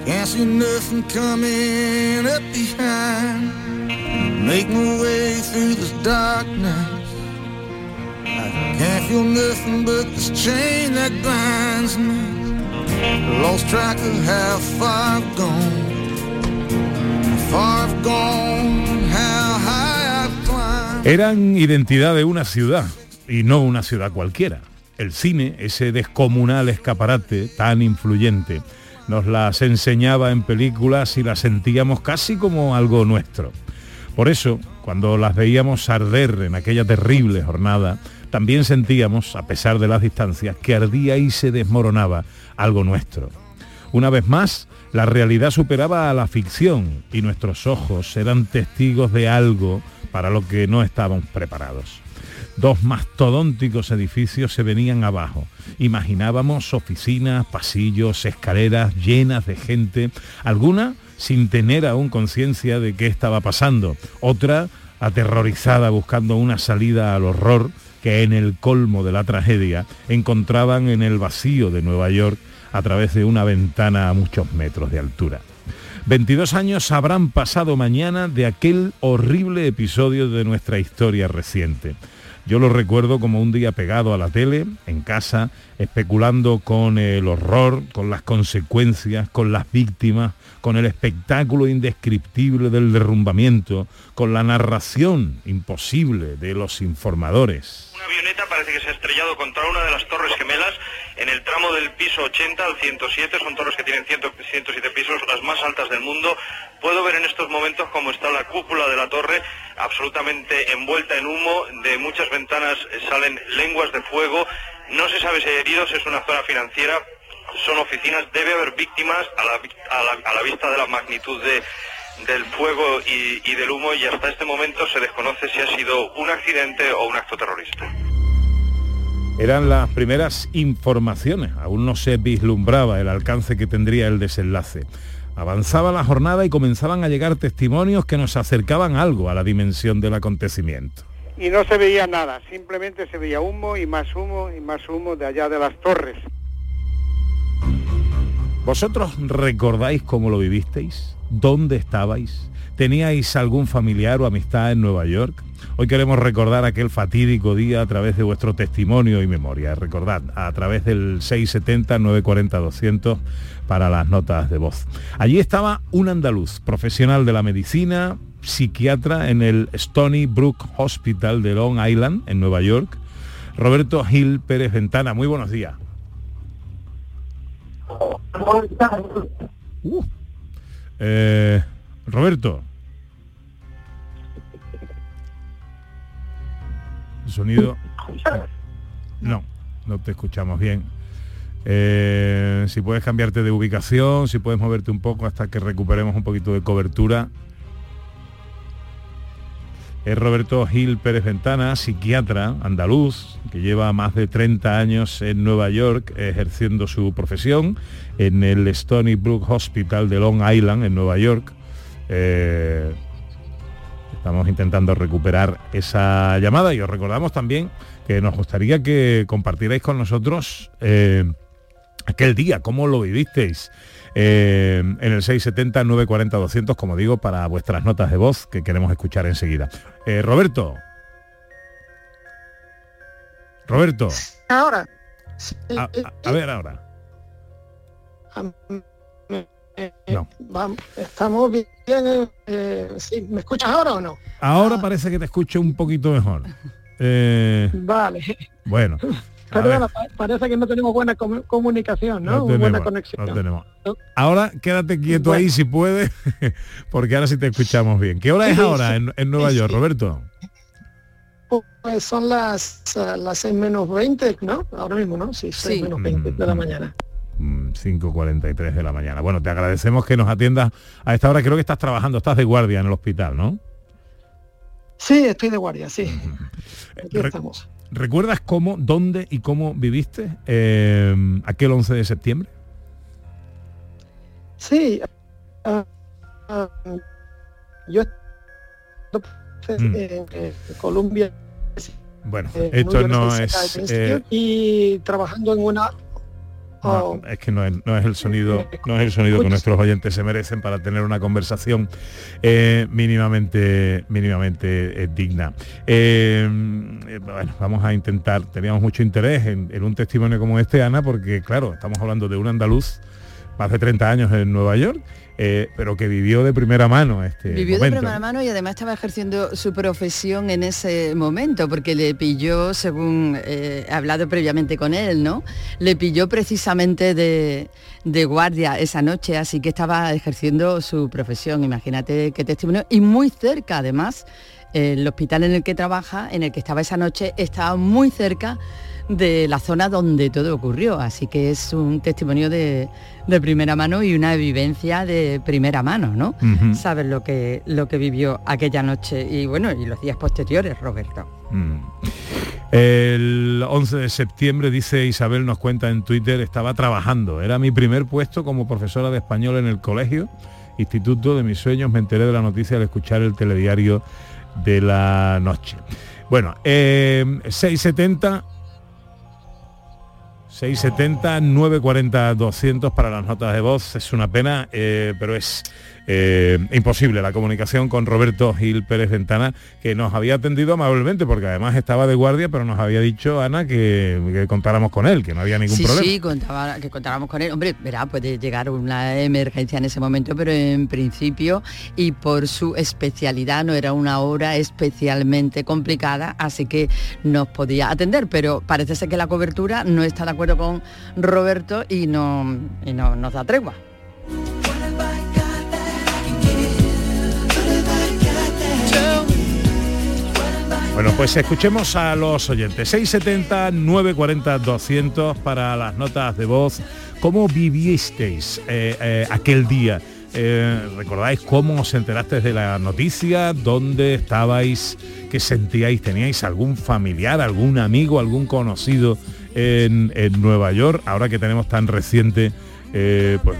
Can't see nothing coming up behind. Make my way through this darkness. I can't feel nothing but this chain that binds me. Eran identidad de una ciudad y no una ciudad cualquiera. El cine, ese descomunal escaparate tan influyente, nos las enseñaba en películas y las sentíamos casi como algo nuestro. Por eso, cuando las veíamos arder en aquella terrible jornada, también sentíamos, a pesar de las distancias, que ardía y se desmoronaba algo nuestro. Una vez más, la realidad superaba a la ficción y nuestros ojos eran testigos de algo para lo que no estábamos preparados. Dos mastodónticos edificios se venían abajo. Imaginábamos oficinas, pasillos, escaleras llenas de gente, alguna sin tener aún conciencia de qué estaba pasando, otra aterrorizada buscando una salida al horror que en el colmo de la tragedia encontraban en el vacío de Nueva York a través de una ventana a muchos metros de altura. 22 años habrán pasado mañana de aquel horrible episodio de nuestra historia reciente. Yo lo recuerdo como un día pegado a la tele, en casa, especulando con el horror, con las consecuencias, con las víctimas, con el espectáculo indescriptible del derrumbamiento, con la narración imposible de los informadores. Una avioneta parece que se ha estrellado contra una de las torres gemelas en el tramo del piso 80 al 107, son torres que tienen 100 107 pisos, las más altas del mundo. Puedo ver en estos momentos cómo está la cúpula de la torre absolutamente envuelta en humo, de muchas ventanas eh, salen lenguas de fuego, no se sabe si hay heridos, es una zona financiera, son oficinas, debe haber víctimas a la, vista de la magnitud de, del fuego y del humo. Y hasta este momento se desconoce si ha sido un accidente o un acto terrorista. Eran las primeras informaciones, aún no se vislumbraba el alcance que tendría el desenlace. Avanzaba la jornada y comenzaban a llegar testimonios que nos acercaban algo a la dimensión del acontecimiento. y no se veía nada, simplemente se veía humo y más humo y más humo de allá de las torres. ¿Vosotros recordáis cómo lo vivisteis? ¿Dónde estabais? ¿Teníais algún familiar o amistad en Nueva York? Hoy queremos recordar aquel fatídico día a través de vuestro testimonio y memoria. Recordad, a través del 670-940-200 para las notas de voz. Allí estaba un andaluz, profesional de la medicina, psiquiatra en el Stony Brook Hospital de Long Island, en Nueva York. Roberto Gil Pérez Ventana, muy buenos días. Uh. Eh, Roberto. Sonido. No, no te escuchamos bien. Eh, si puedes cambiarte de ubicación, si puedes moverte un poco hasta que recuperemos un poquito de cobertura. Es Roberto Gil Pérez Ventana, psiquiatra andaluz, que lleva más de 30 años en Nueva York ejerciendo su profesión en el Stony Brook Hospital de Long Island, en Nueva York. Eh, estamos intentando recuperar esa llamada y os recordamos también que nos gustaría que compartierais con nosotros eh, aquel día, cómo lo vivisteis. Eh, en el 670-940-200, como digo, para vuestras notas de voz que queremos escuchar enseguida. Eh, Roberto. Roberto. Ahora. A, a- a ver ahora. No. Vamos, estamos bien. eh, sí, ¿Me escuchas ahora o no? Ahora parece que te escucho un poquito mejor. Eh, Vale. bueno, (laughs) Perdona, pa- parece que no tenemos buena comu- comunicación, ¿no? No buena tenemos, conexión. no tenemos. Ahora quédate quieto ahí si puedes, (laughs) porque ahora sí te escuchamos bien. ¿Qué hora es Sí, ahora sí. en, en Nueva York, Roberto? Pues son las, eh, las 6 menos 20, ¿no? Ahora mismo, ¿no? Sí, 6 Sí. menos 20 de la Mm. mañana. Mm, 5.43 de la mañana. Bueno, te agradecemos que nos atiendas a esta hora. Creo que estás trabajando, estás de guardia en el hospital, ¿no? Sí, estoy de guardia, sí. Aquí Re- estamos. ¿Recuerdas cómo, dónde y cómo viviste eh, aquel 11 de septiembre? Sí. ah, ah, yo Mm. en, Colombia. Bueno, eh, esto no es... Eh, y trabajando en una... oh, No, es que no es, no es el sonido no es el sonido que nuestros oyentes se merecen para tener una conversación eh, mínimamente mínimamente eh, digna. Eh, bueno vamos a intentar teníamos mucho interés en, en un testimonio como este Ana porque claro estamos hablando de un andaluz más de 30 años en Nueva York eh, pero que vivió de primera mano este Vivió de primera mano y además estaba ejerciendo su profesión en ese momento, porque le pilló, según eh, he hablado previamente con él, ¿no? Le pilló precisamente de, de guardia esa noche, así que estaba ejerciendo su profesión, imagínate qué testimonio, y muy cerca además, el hospital en el que trabaja, en el que estaba esa noche, estaba muy cerca de la zona donde todo ocurrió, así que es un testimonio de, de primera mano y una vivencia de primera mano, ¿no? Sabes lo que, lo que vivió aquella noche y bueno, y los días posteriores, Roberto. Mm. El 11 de septiembre, dice Isabel, nos cuenta en Twitter, estaba trabajando. Era mi primer puesto como profesora de español en el colegio, instituto de mis sueños. Me enteré de la noticia al escuchar el telediario de la noche. Bueno, eh, 670 670 940 200 para las notas de voz. Es una pena, eh, pero es eh, imposible la comunicación con Roberto Gil Pérez Ventana, que nos había atendido amablemente, porque además estaba de guardia, pero nos había dicho, Ana, que, que contáramos con él, que no había ningún sí, problema. sí, contaba, que contáramos con él. Hombre, verá, puede llegar una emergencia en ese momento, pero en principio y por su especialidad no era una hora especialmente complicada, así que nos podía atender, pero parece ser que la cobertura no está de acuerdo con Roberto y no, y no nos da tregua. Bueno, pues escuchemos a los oyentes. 670 940 200 para las notas de voz. ¿Cómo vivisteis eh, eh, aquel día? Eh, ¿Recordáis cómo os enterasteis de la noticia? ¿Dónde estabais? ¿Qué sentíais? ¿Teníais algún familiar, algún amigo, algún conocido en, en Nueva York? Ahora que tenemos tan reciente pues,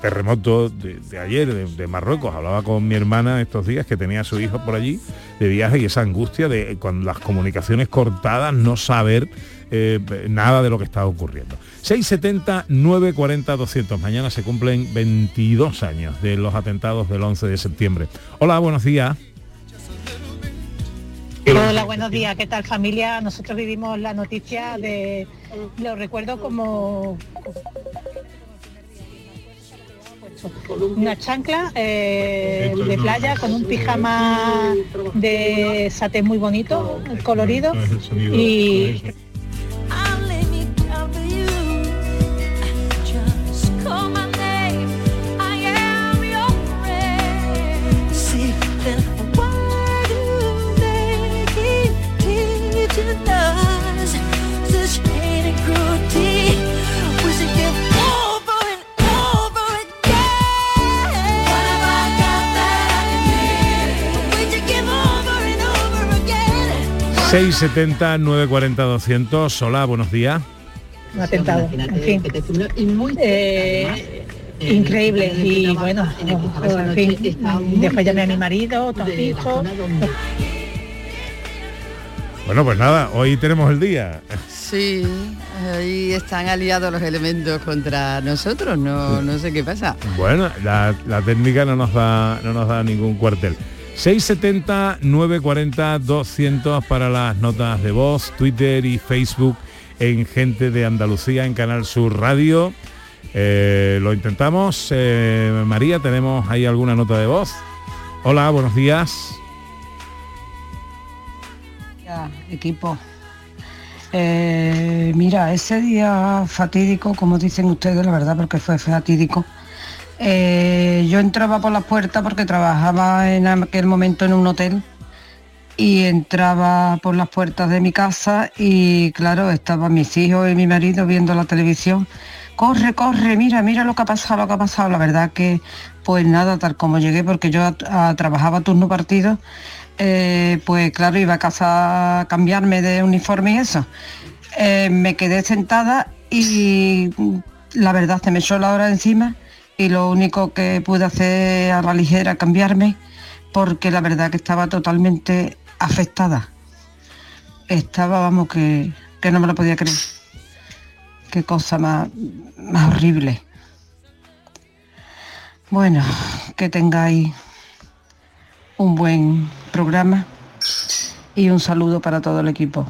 terremoto de, ayer de, Marruecos. Hablaba con mi hermana estos días que tenía a su hijo por allí de viaje y esa angustia de con las comunicaciones cortadas, no saber eh, nada de lo que está ocurriendo. 670 940 200. Mañana se cumplen 22 años de los atentados del 11 de septiembre. Hola, buenos días. Hola, buenos días. ¿Qué tal familia? Nosotros vivimos la noticia de, lo recuerdo como una chancla eh, de playa con un pijama de satén muy bonito, colorido y 670 940 200. Hola, buenos días. un atentado. En fin, eh, increíble. Y bueno, en fin, después llamé a mi marido, todo hijo. (laughs) Bueno, pues nada, hoy tenemos el día. Sí, ahí están aliados los elementos contra nosotros, no, no sé qué pasa. Bueno, la, la técnica no nos da no nos da ningún cuartel. 670 940 200 para las notas de voz, Twitter y Facebook en Gente de Andalucía en Canal Sur Radio. Eh, lo intentamos. Eh, María, ¿tenemos ahí alguna nota de voz? Hola, buenos días. Equipo. Eh, mira, ese día fatídico, como dicen ustedes, la verdad, porque fue fatídico, eh, yo entraba por la puerta porque trabajaba en aquel momento en un hotel y entraba por las puertas de mi casa y claro, estaban mis hijos y mi marido viendo la televisión. Corre, corre, mira, mira lo que ha pasado, lo que ha pasado. La verdad que, pues nada, tal como llegué, porque yo trabajaba turno partido, eh, pues claro, iba a casa a cambiarme de uniforme y eso. Eh, me quedé sentada y mm, la verdad se me echó la hora encima y lo único que pude hacer a la ligera cambiarme porque la verdad que estaba totalmente afectada. Estaba, vamos, que, que no me lo podía creer. Qué cosa más, más horrible. Bueno, que tengáis un buen programa y un saludo para todo el equipo.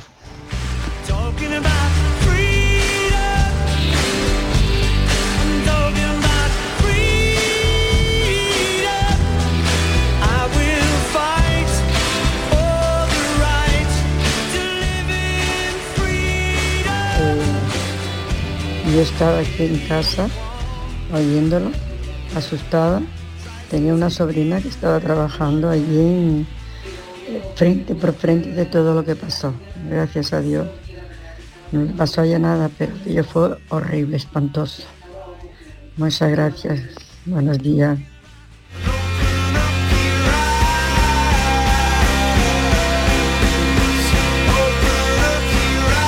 Yo estaba aquí en casa oyéndolo, asustada. Tenía una sobrina que estaba trabajando allí en, eh, frente por frente de todo lo que pasó. Gracias a Dios. No le pasó ya nada, pero aquello fue horrible, espantoso. Muchas gracias. Buenos días.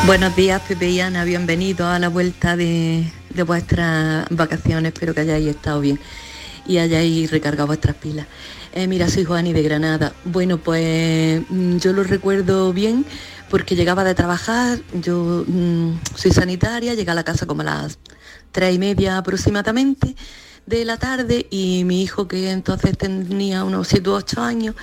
Buenos días, Pepe y Ana, bienvenidos a la vuelta de, vuestras vacaciones, espero que hayáis estado bien y hayáis recargado vuestras pilas. Eh, mira, soy Juani de Granada. Bueno, pues mm, yo lo recuerdo bien porque llegaba de trabajar, yo mm, soy sanitaria, llegué a la casa como a las tres y media aproximadamente de la tarde y mi hijo que entonces tenía unos 7 u 8 años,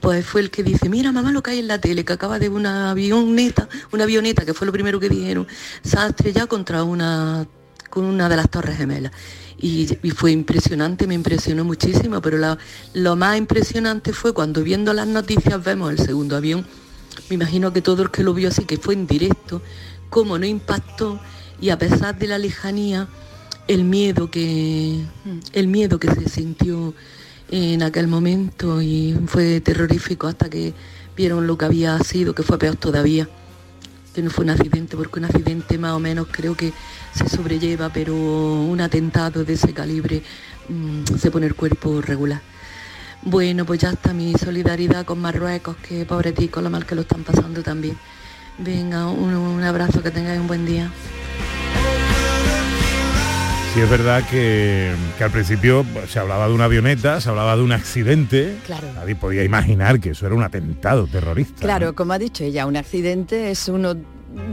pues fue el que dice, mira mamá lo que hay en la tele, que acaba de una avioneta, una avioneta, que fue lo primero que dijeron, se ha estrellado contra una, con una de las torres gemelas. Y, y fue impresionante, me impresionó muchísimo, pero la- lo más impresionante fue cuando viendo las noticias vemos el segundo avión, me imagino que todo el que lo vio así, que fue en directo, cómo no impactó y a pesar de la lejanía, el miedo que, el miedo que se sintió en aquel momento y fue terrorífico hasta que vieron lo que había sido, que fue peor todavía, que no fue un accidente, porque un accidente más o menos creo que se sobrelleva, pero un atentado de ese calibre mm, se pone el cuerpo regular. Bueno, pues ya está mi solidaridad con Marruecos, que pobreticos, lo mal que lo están pasando también. Venga, un abrazo, que tengáis un buen día. Sí, es verdad que, que al principio pues, se hablaba de una avioneta, se hablaba de un accidente. Claro. Nadie podía imaginar que eso era un atentado terrorista. Claro, como ha dicho ella, un accidente es uno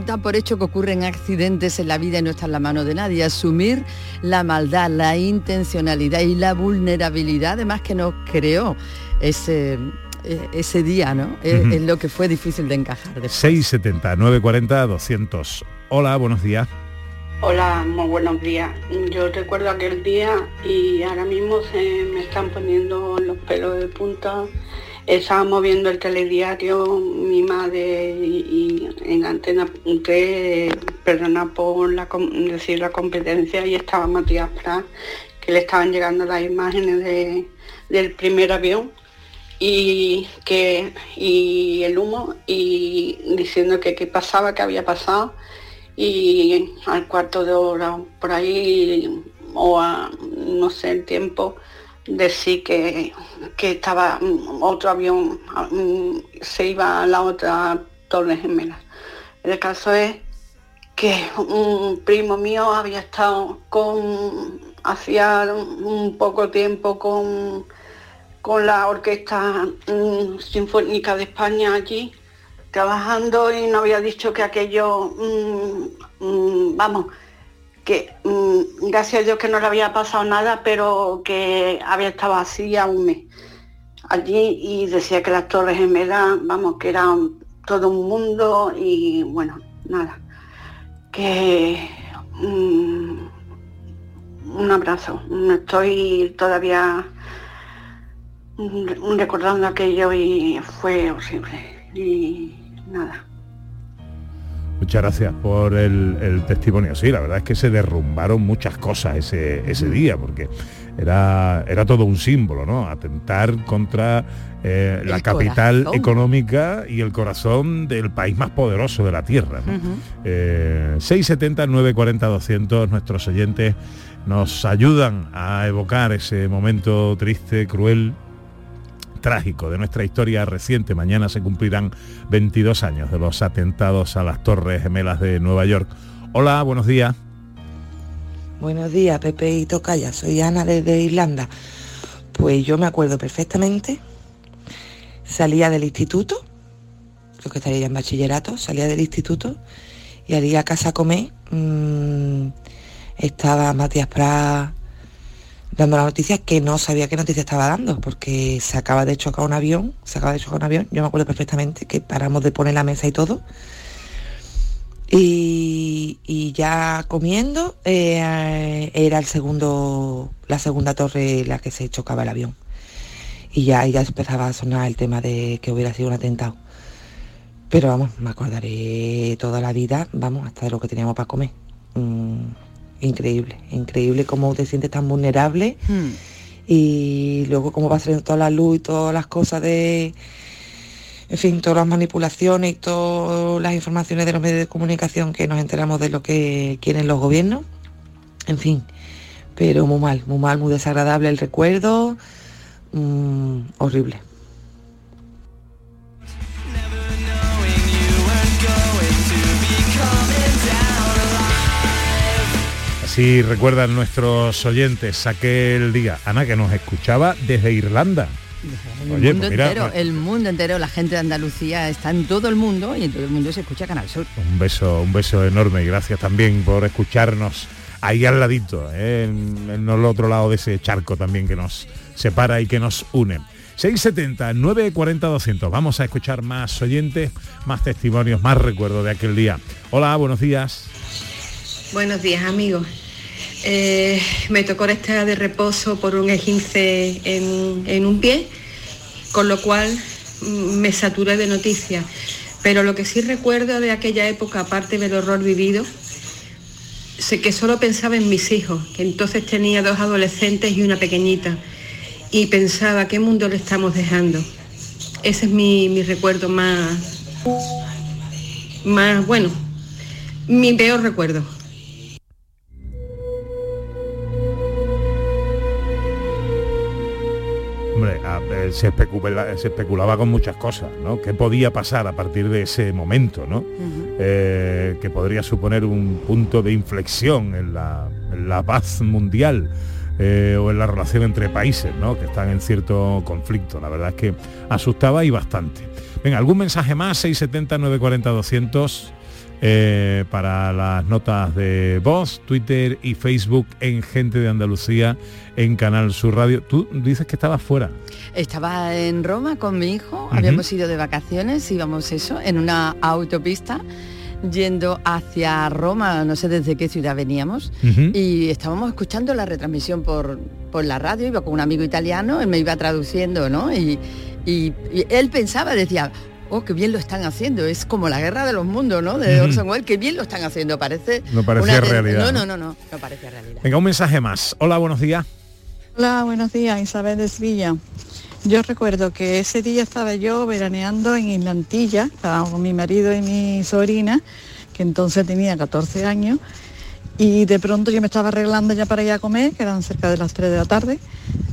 da por hecho que ocurren accidentes en la vida y no está en la mano de nadie. Asumir la maldad, la intencionalidad y la vulnerabilidad, además que nos creó ese, eh, ese día, ¿no? Es- lo que fue difícil de encajar. después. 670 940 200. Hola, buenos días. Hola, muy buenos días. Yo recuerdo aquel día y ahora mismo se me están poniendo los pelos de punta. Estábamos viendo el telediario, mi madre y, y en Antena 3, perdona por decir la competencia, y estaba Matías Prat, que le estaban llegando las imágenes de- del primer avión y que y el humo y diciendo que qué pasaba, qué había pasado y al cuarto de hora por ahí o a no sé el tiempo decir que, que estaba mm, otro avión mm, se iba a la otra torre gemela. El caso es que un primo mío había estado con hacía un poco tiempo con con la orquesta mm, sinfónica de España allí trabajando y no había dicho que aquello, mm, mm, vamos, que mm, gracias a Dios que no le había pasado nada, pero que había estado así a un mes allí y decía que las Torres Gemelas, vamos, que era todo un mundo y bueno, nada, que un abrazo, estoy todavía recordando aquello y fue horrible. Y nada. Muchas gracias por el, el testimonio. Sí, la verdad es que se derrumbaron muchas cosas ese, ese día, porque era, era todo un símbolo, ¿no? Atentar contra eh, la capital corazón. económica y el corazón del país más poderoso de la Tierra. ¿no? Eh, 670 940 200 nuestros oyentes nos ayudan a evocar ese momento triste, cruel, trágico de nuestra historia reciente. Mañana se cumplirán 22 años de los atentados a las Torres Gemelas de Nueva York. Hola, buenos días. Buenos días, Pepe y Tocaya. Soy Ana desde Irlanda. Pues yo me acuerdo perfectamente. Salía del instituto, creo que estaría en bachillerato, salía del instituto y al ir a casa a comer mm, estaba Matías Prat dando la noticia que no sabía qué noticia estaba dando porque se acaba de chocar un avión, se acaba de chocar un avión, yo me acuerdo perfectamente que paramos de poner la mesa y todo y, y ya comiendo eh, era el segundo, la segunda torre la que se chocaba el avión. Y ya, ya empezaba a sonar el tema de que hubiera sido un atentado. Pero vamos, me acordaré toda la vida, vamos, hasta de lo que teníamos para comer. Mm, increíble, increíble cómo te sientes tan vulnerable y luego cómo va saliendo toda la luz y todas las cosas de, en fin, todas las manipulaciones y todas las informaciones de los medios de comunicación que nos enteramos de lo que quieren los gobiernos. En fin, pero muy mal, muy mal, muy desagradable el recuerdo, mm, horrible. Así recuerdan nuestros oyentes aquel día. Ana, que nos escuchaba desde Irlanda. El Oye, mundo pues mira, entero, el mundo entero, la gente de Andalucía está en todo el mundo y en todo el mundo se escucha Canal Sur. Un beso, un beso enorme y gracias también por escucharnos ahí al ladito, ¿eh? en, en el otro lado de ese charco también que nos separa y que nos une. 670 940 200. Vamos a escuchar más oyentes, más testimonios, más recuerdos de aquel día. Hola, buenos días. Buenos días amigos. Eh, me tocó estar de reposo por un esguince en, en un pie, con lo cual mm, me saturé de noticias. Pero lo que sí recuerdo de aquella época, aparte del horror vivido, sé que solo pensaba en mis hijos, que entonces tenía dos adolescentes y una pequeñita, y pensaba qué mundo le estamos dejando. Ese es mi, mi recuerdo más, más, bueno, mi peor recuerdo. Se, especula- se especulaba con muchas cosas, ¿no? ¿Qué podía pasar a partir de ese momento, ¿no? Eh, que podría suponer un punto de inflexión en la, en la paz mundial eh, o en la relación entre países, ¿no? Que están en cierto conflicto. La verdad es que asustaba y bastante. Venga, algún mensaje más, 670 940 200 eh, para las notas de voz, Twitter y Facebook en Gente de Andalucía, en Canal Sur Radio. Tú dices que estabas fuera. Estaba en Roma con mi hijo, habíamos ido de vacaciones, íbamos eso, en una autopista yendo hacia Roma, no sé desde qué ciudad veníamos, y estábamos escuchando la retransmisión por, por la radio, iba con un amigo italiano, él me iba traduciendo, ¿no? Y, y- y él pensaba, decía, oh, qué bien lo están haciendo, es como la guerra de los mundos, ¿no? De. Orson Welles, qué bien lo están haciendo, parece... No una ten- realidad, No, ¿no? no, no, no, no parece realidad. Venga, un mensaje más. Hola, buenos días. Hola, buenos días, Isabel de Sevilla. Yo recuerdo que ese día estaba yo veraneando en Islantilla, estaba con mi marido y mi sobrina, que entonces tenía 14 años, y de pronto yo me estaba arreglando ya para ir a comer, que eran cerca de las 3 de la tarde,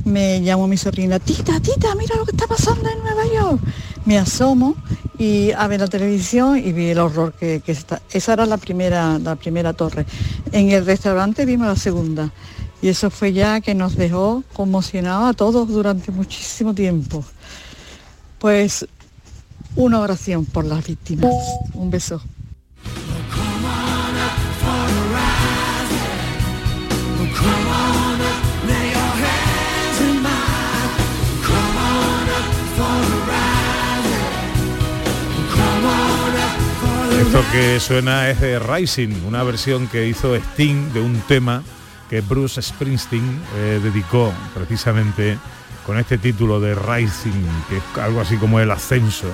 me llamó mi sobrina, tita, tita, mira lo que está pasando en Nueva York. Me asomo y a ver la televisión y vi el horror que, está. Esa era la primera, la primera torre. En el restaurante vimos la segunda. Y eso fue ya que nos dejó conmocionados a todos durante muchísimo tiempo. Pues una oración por las víctimas. Un beso. Esto que suena es de Rising, una versión que hizo Sting de un tema que Bruce Springsteen eh, dedicó precisamente con este título de Rising, que es algo así como el ascenso,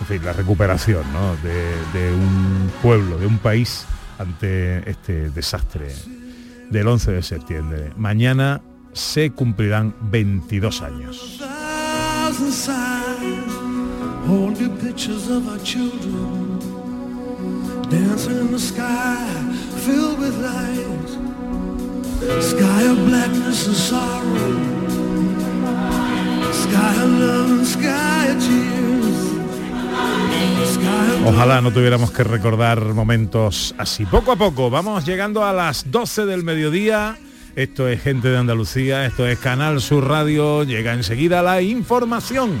en fin, la recuperación ¿no? de, de un pueblo, de un país ante este desastre del 11 de septiembre. Mañana se cumplirán 22 años. Dancing in the sky filled with light, sky of blackness and sorrow, sky of love and sky of tears. Sky of Ojalá no tuviéramos que recordar momentos así. Poco a poco vamos llegando a las 12 del mediodía. Esto es Gente de Andalucía, esto es Canal Sur Radio. Llega enseguida la información.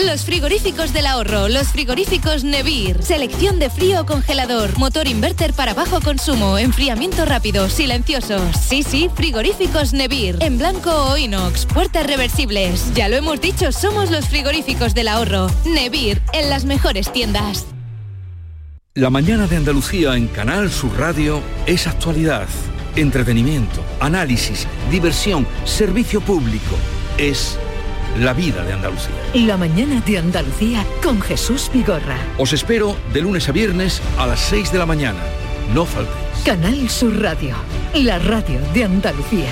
Los frigoríficos del ahorro, los frigoríficos Nevir, selección de frío congelador, motor inverter para bajo consumo, enfriamiento rápido, silenciosos. Sí, sí, frigoríficos Nevir, en blanco o inox, puertas reversibles. Ya lo hemos dicho, somos los frigoríficos del ahorro. Nevir, en las mejores tiendas. La mañana de Andalucía en Canal Sur Radio es actualidad, entretenimiento, análisis, diversión, servicio público. Es la vida de Andalucía. La mañana de Andalucía con Jesús Vigorra. Os espero de lunes a viernes a las 6 de la mañana. No faltéis. Canal Sur Radio, la radio de Andalucía.